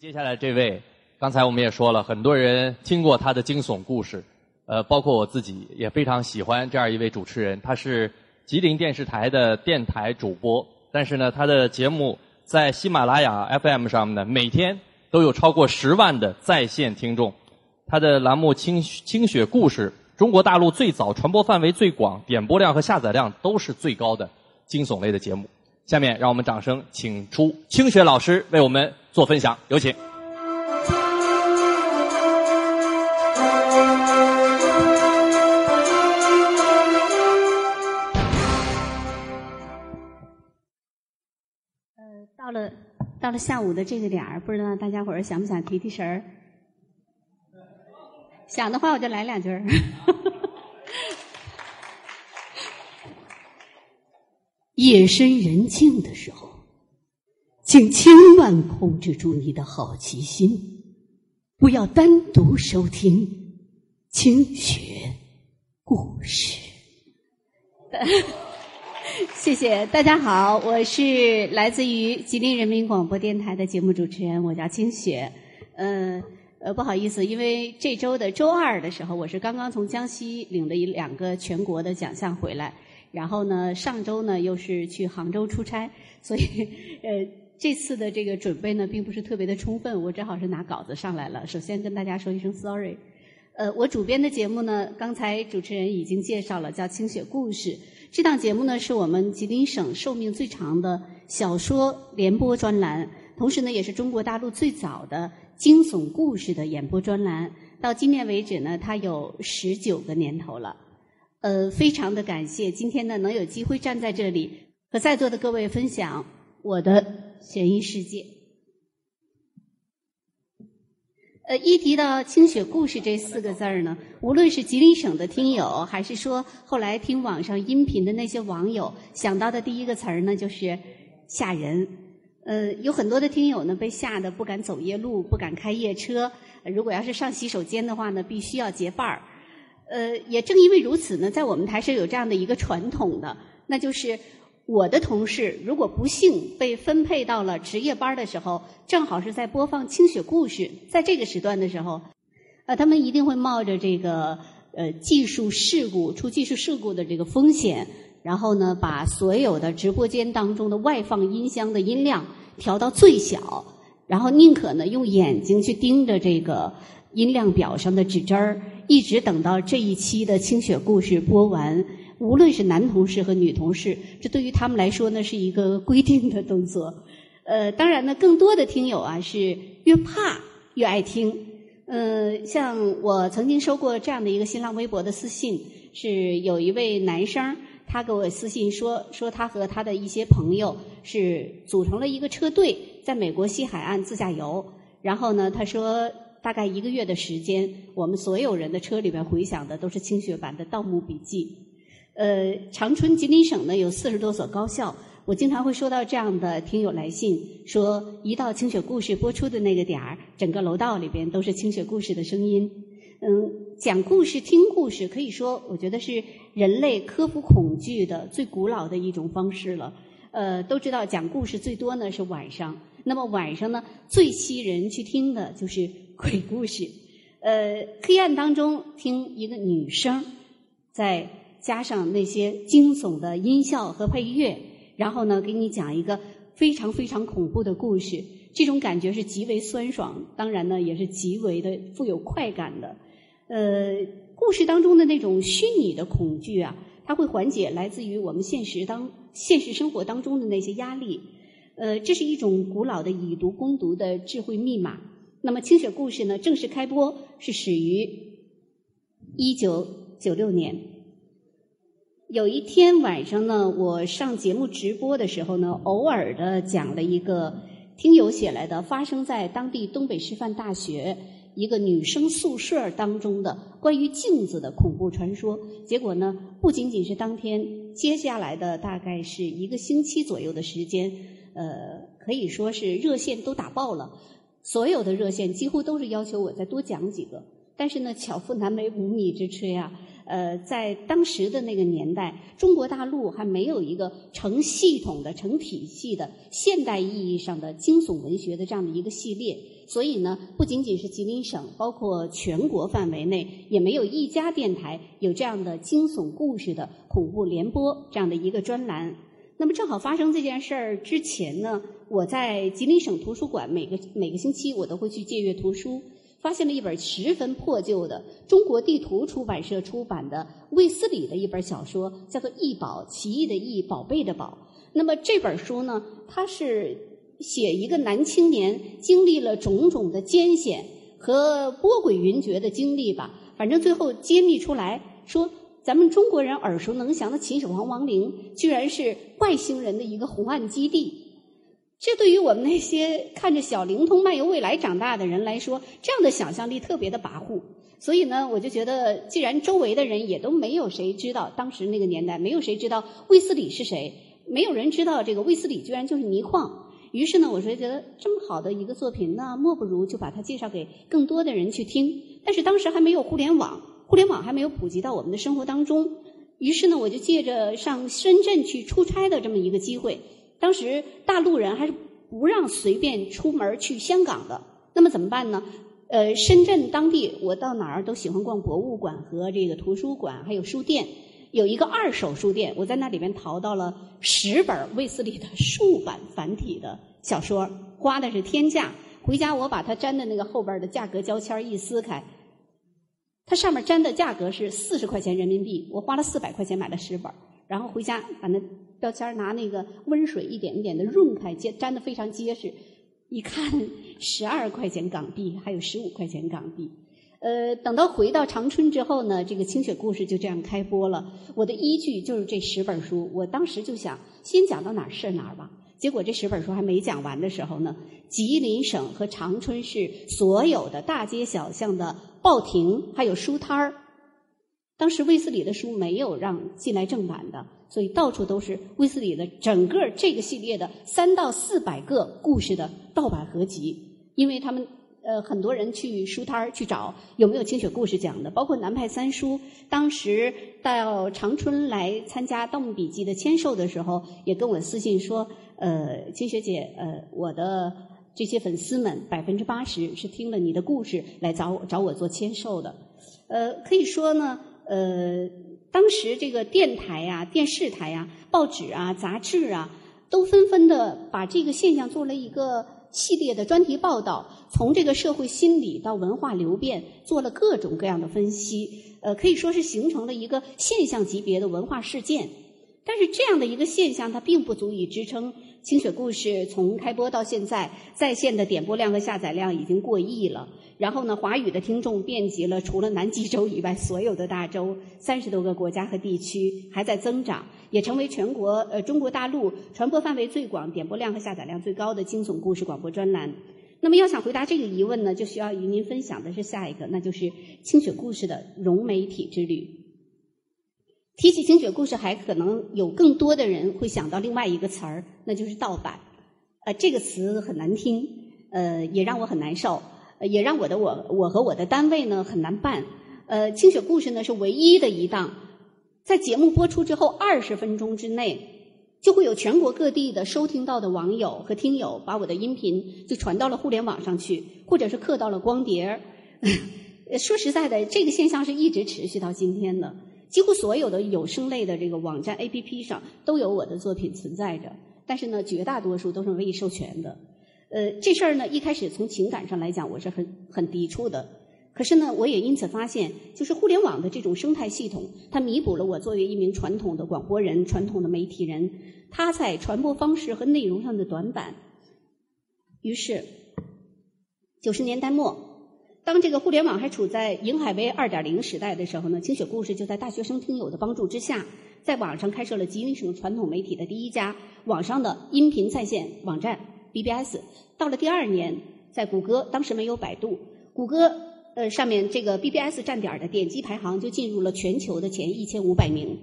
接下来这位，刚才我们也说了，很多人听过他的惊悚故事，呃，包括我自己也非常喜欢这样一位主持人。他是吉林电视台的电台主播，但是呢，他的节目在喜马拉雅 FM 上面呢，每天都有超过十万的在线听众。他的栏目《清清雪故事》，中国大陆最早、传播范围最广、点播量和下载量都是最高的惊悚类的节目。下面让我们掌声请出清雪老师为我们做分享，有请。呃，到了到了下午的这个点儿，不知道大家伙儿想不想提提神儿？想的话，我就来两句儿。夜深人静的时候，请千万控制住你的好奇心，不要单独收听清雪故事。谢谢大家好，我是来自于吉林人民广播电台的节目主持人，我叫清雪。嗯呃，不好意思，因为这周的周二的时候，我是刚刚从江西领了一两个全国的奖项回来。然后呢，上周呢又是去杭州出差，所以呃这次的这个准备呢并不是特别的充分，我正好是拿稿子上来了。首先跟大家说一声 sorry。呃，我主编的节目呢，刚才主持人已经介绍了，叫《清雪故事》。这档节目呢是我们吉林省寿命最长的小说联播专栏，同时呢也是中国大陆最早的惊悚故事的演播专栏。到今年为止呢，它有十九个年头了。呃，非常的感谢今天呢能有机会站在这里和在座的各位分享我的悬疑世界。呃，一提到“清雪故事”这四个字儿呢，无论是吉林省的听友，还是说后来听网上音频的那些网友，想到的第一个词儿呢，就是吓人。呃，有很多的听友呢被吓得不敢走夜路，不敢开夜车。如果要是上洗手间的话呢，必须要结伴儿。呃，也正因为如此呢，在我们台是有这样的一个传统的，那就是我的同事如果不幸被分配到了值夜班的时候，正好是在播放《清雪故事》在这个时段的时候，呃，他们一定会冒着这个呃技术事故出技术事故的这个风险，然后呢，把所有的直播间当中的外放音箱的音量调到最小，然后宁可呢用眼睛去盯着这个音量表上的指针儿。一直等到这一期的清雪故事播完，无论是男同事和女同事，这对于他们来说呢是一个规定的动作。呃，当然呢，更多的听友啊是越怕越爱听。呃，像我曾经收过这样的一个新浪微博的私信，是有一位男生，他给我私信说，说他和他的一些朋友是组成了一个车队，在美国西海岸自驾游。然后呢，他说。大概一个月的时间，我们所有人的车里边回响的都是清雪版的《盗墓笔记》。呃，长春吉林省呢有四十多所高校，我经常会收到这样的听友来信，说一到清雪故事播出的那个点儿，整个楼道里边都是清雪故事的声音。嗯，讲故事、听故事，可以说我觉得是人类克服恐惧的最古老的一种方式了。呃，都知道讲故事最多呢是晚上，那么晚上呢最吸人去听的就是。鬼故事，呃，黑暗当中听一个女声，在加上那些惊悚的音效和配乐，然后呢，给你讲一个非常非常恐怖的故事，这种感觉是极为酸爽，当然呢，也是极为的富有快感的。呃，故事当中的那种虚拟的恐惧啊，它会缓解来自于我们现实当现实生活当中的那些压力。呃，这是一种古老的以毒攻毒的智慧密码。那么，清雪故事呢？正式开播是始于一九九六年。有一天晚上呢，我上节目直播的时候呢，偶尔的讲了一个听友写来的发生在当地东北师范大学一个女生宿舍当中的关于镜子的恐怖传说。结果呢，不仅仅是当天，接下来的大概是一个星期左右的时间，呃，可以说是热线都打爆了。所有的热线几乎都是要求我再多讲几个，但是呢，巧妇难为无米之炊啊。呃，在当时的那个年代，中国大陆还没有一个成系统的、成体系的现代意义上的惊悚文学的这样的一个系列。所以呢，不仅仅是吉林省，包括全国范围内，也没有一家电台有这样的惊悚故事的恐怖联播这样的一个专栏。那么，正好发生这件事儿之前呢，我在吉林省图书馆每个每个星期我都会去借阅图书。发现了一本十分破旧的中国地图出版社出版的卫斯理的一本小说，叫做《异宝》，奇异的异，宝贝的宝。那么这本书呢，它是写一个男青年经历了种种的艰险和波诡云谲的经历吧。反正最后揭秘出来说，咱们中国人耳熟能详的秦始皇王陵，居然是外星人的一个红岸基地。这对于我们那些看着小灵通漫游未来长大的人来说，这样的想象力特别的跋扈。所以呢，我就觉得，既然周围的人也都没有谁知道，当时那个年代没有谁知道卫斯理是谁，没有人知道这个卫斯理居然就是倪匡。于是呢，我说觉得这么好的一个作品，那莫不如就把它介绍给更多的人去听。但是当时还没有互联网，互联网还没有普及到我们的生活当中。于是呢，我就借着上深圳去出差的这么一个机会。当时大陆人还是不让随便出门去香港的，那么怎么办呢？呃，深圳当地我到哪儿都喜欢逛博物馆和这个图书馆，还有书店。有一个二手书店，我在那里边淘到了十本卫斯理的竖版繁体的小说，花的是天价。回家我把它粘的那个后边的价格标签一撕开，它上面粘的价格是四十块钱人民币，我花了四百块钱买了十本，然后回家把那。标签拿那个温水一点一点的润开，粘粘的非常结实。一看十二块钱港币，还有十五块钱港币。呃，等到回到长春之后呢，这个清雪故事就这样开播了。我的依据就是这十本书，我当时就想先讲到哪儿是哪儿吧。结果这十本书还没讲完的时候呢，吉林省和长春市所有的大街小巷的报亭还有书摊儿，当时卫斯理的书没有让进来正版的。所以到处都是卫斯理的整个这个系列的三到四百个故事的盗版合集，因为他们呃很多人去书摊儿去找有没有清雪故事讲的，包括南派三叔当时到长春来参加《盗墓笔记》的签售的时候，也跟我私信说，呃，清雪姐，呃，我的这些粉丝们百分之八十是听了你的故事来找我找我做签售的，呃，可以说呢，呃。当时这个电台呀、电视台呀、报纸啊、杂志啊，都纷纷的把这个现象做了一个系列的专题报道，从这个社会心理到文化流变，做了各种各样的分析，呃，可以说是形成了一个现象级别的文化事件。但是这样的一个现象，它并不足以支撑清雪故事从开播到现在在线的点播量和下载量已经过亿了。然后呢，华语的听众遍及了除了南极洲以外所有的大洲，三十多个国家和地区，还在增长，也成为全国呃中国大陆传播范围最广、点播量和下载量最高的惊悚故事广播专栏。那么，要想回答这个疑问呢，就需要与您分享的是下一个，那就是清雪故事的融媒体之旅。提起清雪故事，还可能有更多的人会想到另外一个词儿，那就是盗版。呃，这个词很难听，呃，也让我很难受。也让我的我我和我的单位呢很难办。呃，清雪故事呢是唯一的一档，在节目播出之后二十分钟之内，就会有全国各地的收听到的网友和听友把我的音频就传到了互联网上去，或者是刻到了光碟儿。说实在的，这个现象是一直持续到今天的。几乎所有的有声类的这个网站 APP 上都有我的作品存在着，但是呢，绝大多数都是未授权的。呃，这事儿呢，一开始从情感上来讲，我是很很抵触的。可是呢，我也因此发现，就是互联网的这种生态系统，它弥补了我作为一名传统的广播人、传统的媒体人，他在传播方式和内容上的短板。于是，九十年代末，当这个互联网还处在银海威二点零时代的时候呢，清雪故事就在大学生听友的帮助之下，在网上开设了吉林省传统媒体的第一家网上的音频在线网站。BBS 到了第二年，在谷歌当时没有百度，谷歌呃上面这个 BBS 站点的点击排行就进入了全球的前一千五百名。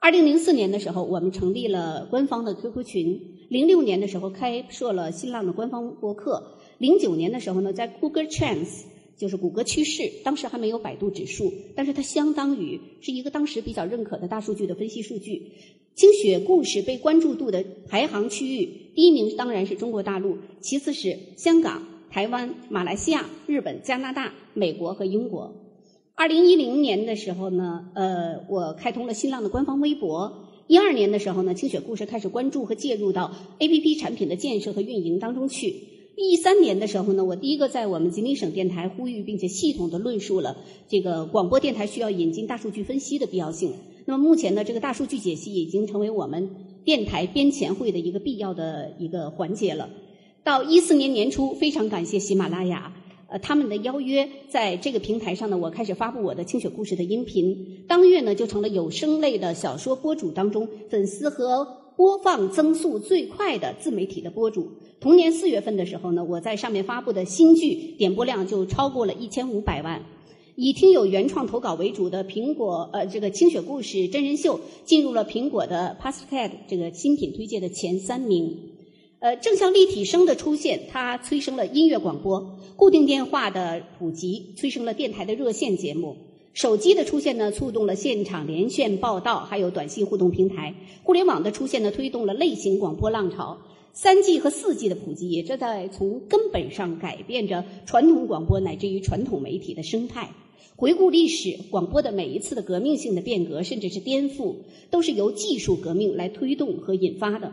二零零四年的时候，我们成立了官方的 QQ 群；零六年的时候开设了新浪的官方博客；零九年的时候呢，在 Google Trends 就是谷歌趋势，当时还没有百度指数，但是它相当于是一个当时比较认可的大数据的分析数据。精选故事被关注度的排行区域，第一名当然是中国大陆，其次是香港、台湾、马来西亚、日本、加拿大、美国和英国。二零一零年的时候呢，呃，我开通了新浪的官方微博。一二年的时候呢，清雪故事开始关注和介入到 A P P 产品的建设和运营当中去。一三年的时候呢，我第一个在我们吉林省电台呼吁并且系统的论述了这个广播电台需要引进大数据分析的必要性。那么目前呢，这个大数据解析已经成为我们电台编前会的一个必要的一个环节了。到一四年年初，非常感谢喜马拉雅，呃，他们的邀约，在这个平台上呢，我开始发布我的清雪故事的音频，当月呢就成了有声类的小说播主当中粉丝和播放增速最快的自媒体的播主。同年四月份的时候呢，我在上面发布的新剧点播量就超过了一千五百万。以听友原创投稿为主的苹果呃这个清雪故事真人秀进入了苹果的 p a s c a t 这个新品推荐的前三名。呃，正向立体声的出现，它催生了音乐广播；固定电话的普及，催生了电台的热线节目；手机的出现呢，触动了现场连线报道，还有短信互动平台；互联网的出现呢，推动了类型广播浪潮。三 G 和四 G 的普及，也正在从根本上改变着传统广播乃至于传统媒体的生态。回顾历史，广播的每一次的革命性的变革，甚至是颠覆，都是由技术革命来推动和引发的。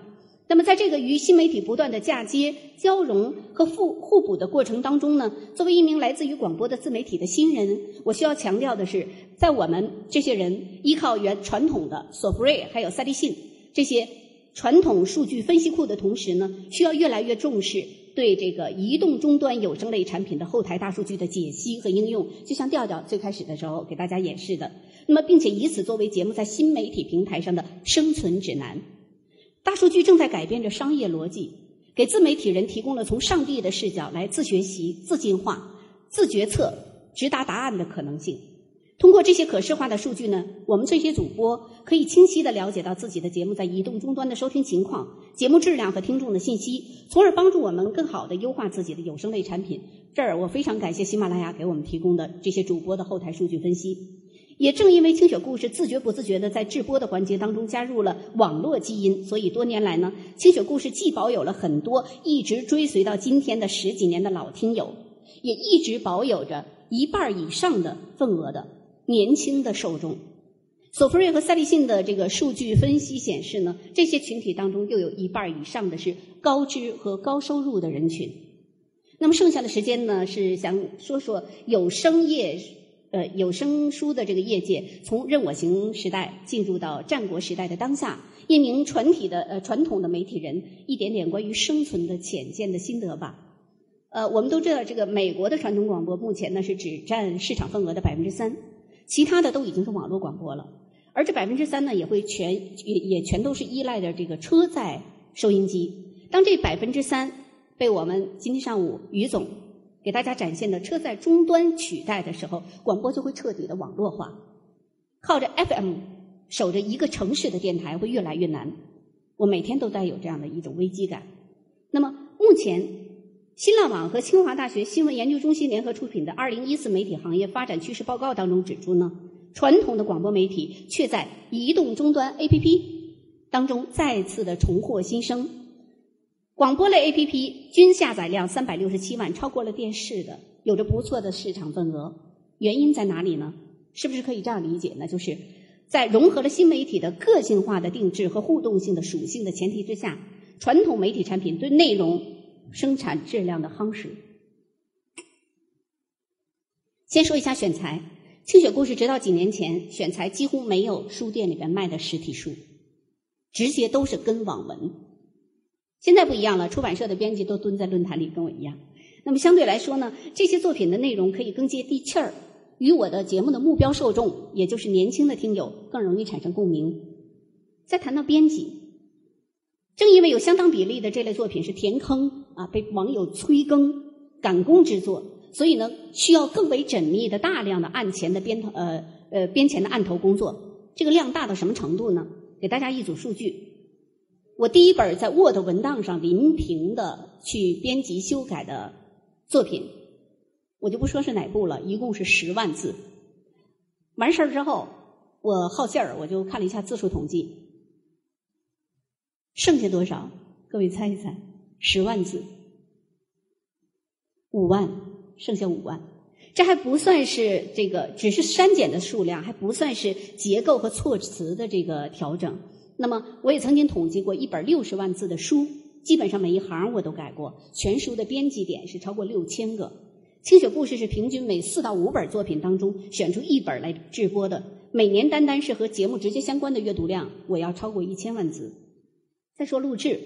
那么，在这个与新媒体不断的嫁接、交融和互互补的过程当中呢，作为一名来自于广播的自媒体的新人，我需要强调的是，在我们这些人依靠原传统的索福瑞还有赛立信这些。传统数据分析库的同时呢，需要越来越重视对这个移动终端有声类产品的后台大数据的解析和应用，就像调调最开始的时候给大家演示的。那么，并且以此作为节目在新媒体平台上的生存指南。大数据正在改变着商业逻辑，给自媒体人提供了从上帝的视角来自学习、自进化、自决策、直达答案的可能性。通过这些可视化的数据呢，我们这些主播可以清晰的了解到自己的节目在移动终端的收听情况、节目质量和听众的信息，从而帮助我们更好的优化自己的有声类产品。这儿我非常感谢喜马拉雅给我们提供的这些主播的后台数据分析。也正因为清雪故事自觉不自觉的在制播的环节当中加入了网络基因，所以多年来呢，清雪故事既保有了很多一直追随到今天的十几年的老听友，也一直保有着一半以上的份额的。年轻的受众，索福瑞和赛立信的这个数据分析显示呢，这些群体当中又有一半以上的是高知和高收入的人群。那么剩下的时间呢，是想说说有声业，呃，有声书的这个业界从任我行时代进入到战国时代的当下，一名传体的呃传统的媒体人一点点关于生存的浅见的心得吧。呃，我们都知道，这个美国的传统广播目前呢是只占市场份额的百分之三。其他的都已经是网络广播了，而这百分之三呢，也会全也也全都是依赖着这个车载收音机。当这百分之三被我们今天上午于总给大家展现的车载终端取代的时候，广播就会彻底的网络化。靠着 FM 守着一个城市的电台会越来越难，我每天都带有这样的一种危机感。那么目前。新浪网和清华大学新闻研究中心联合出品的《二零一四媒体行业发展趋势报告》当中指出呢，传统的广播媒体却在移动终端 APP 当中再次的重获新生。广播类 APP 均下载量三百六十七万，超过了电视的，有着不错的市场份额。原因在哪里呢？是不是可以这样理解呢？就是在融合了新媒体的个性化的定制和互动性的属性的前提之下，传统媒体产品对内容。生产质量的夯实。先说一下选材，清雪故事直到几年前，选材几乎没有书店里边卖的实体书，直接都是跟网文。现在不一样了，出版社的编辑都蹲在论坛里跟我一样。那么相对来说呢，这些作品的内容可以更接地气儿，与我的节目的目标受众，也就是年轻的听友，更容易产生共鸣。再谈到编辑。正因为有相当比例的这类作品是填坑啊，被网友催更赶工之作，所以呢，需要更为缜密的大量的案前的编头呃呃编前的案头工作。这个量大到什么程度呢？给大家一组数据：我第一本在 Word 文档上临平的去编辑修改的作品，我就不说是哪部了，一共是十万字。完事儿之后，我好信儿，我就看了一下字数统计，剩下多少？各位猜一猜，十万字，五万，剩下五万。这还不算是这个，只是删减的数量，还不算是结构和措辞的这个调整。那么，我也曾经统计过一本六十万字的书，基本上每一行我都改过，全书的编辑点是超过六千个。清雪故事是平均每四到五本作品当中选出一本来制播的，每年单单是和节目直接相关的阅读量，我要超过一千万字。再说录制。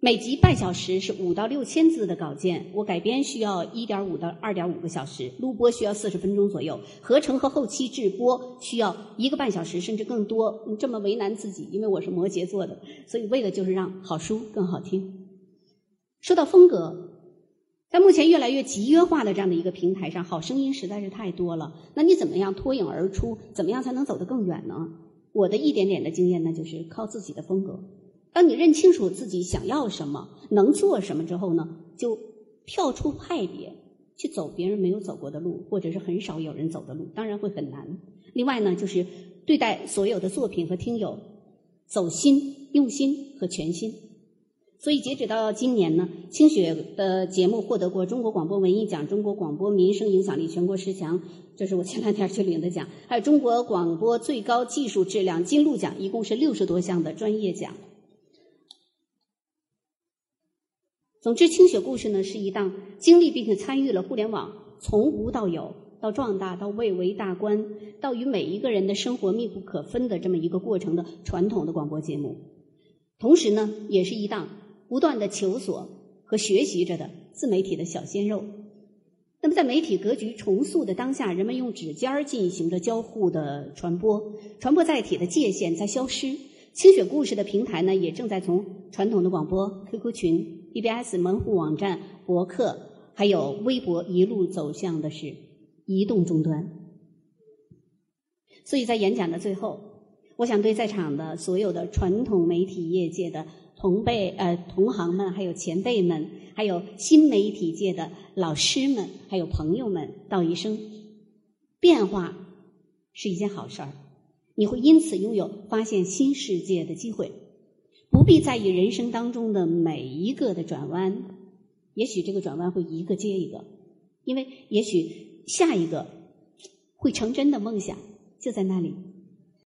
每集半小时是五到六千字的稿件，我改编需要一点五到二点五个小时，录播需要四十分钟左右，合成和后期制播需要一个半小时甚至更多。这么为难自己，因为我是摩羯座的，所以为的就是让好书更好听。说到风格，在目前越来越集约化的这样的一个平台上，好声音实在是太多了。那你怎么样脱颖而出？怎么样才能走得更远呢？我的一点点的经验呢，就是靠自己的风格。当你认清楚自己想要什么、能做什么之后呢，就跳出派别，去走别人没有走过的路，或者是很少有人走的路，当然会很难。另外呢，就是对待所有的作品和听友，走心、用心和全心。所以截止到今年呢，清雪的节目获得过中国广播文艺奖、中国广播民生影响力全国十强，这是我前两天去领的奖，还有中国广播最高技术质量金鹿奖，一共是六十多项的专业奖。总之，清雪故事呢是一档经历并且参与了互联网从无到有、到壮大、到蔚为大观、到与每一个人的生活密不可分的这么一个过程的传统的广播节目。同时呢，也是一档不断的求索和学习着的自媒体的小鲜肉。那么，在媒体格局重塑的当下，人们用指尖儿进行着交互的传播，传播载体的界限在消失。清雪故事的平台呢，也正在从传统的广播、QQ 群。BBS 门户网站、博客，还有微博，一路走向的是移动终端。所以在演讲的最后，我想对在场的所有的传统媒体业界的同辈、呃同行们，还有前辈们，还有新媒体界的老师们，还有朋友们，道一声：变化是一件好事儿，你会因此拥有发现新世界的机会。不必在意人生当中的每一个的转弯，也许这个转弯会一个接一个，因为也许下一个会成真的梦想就在那里。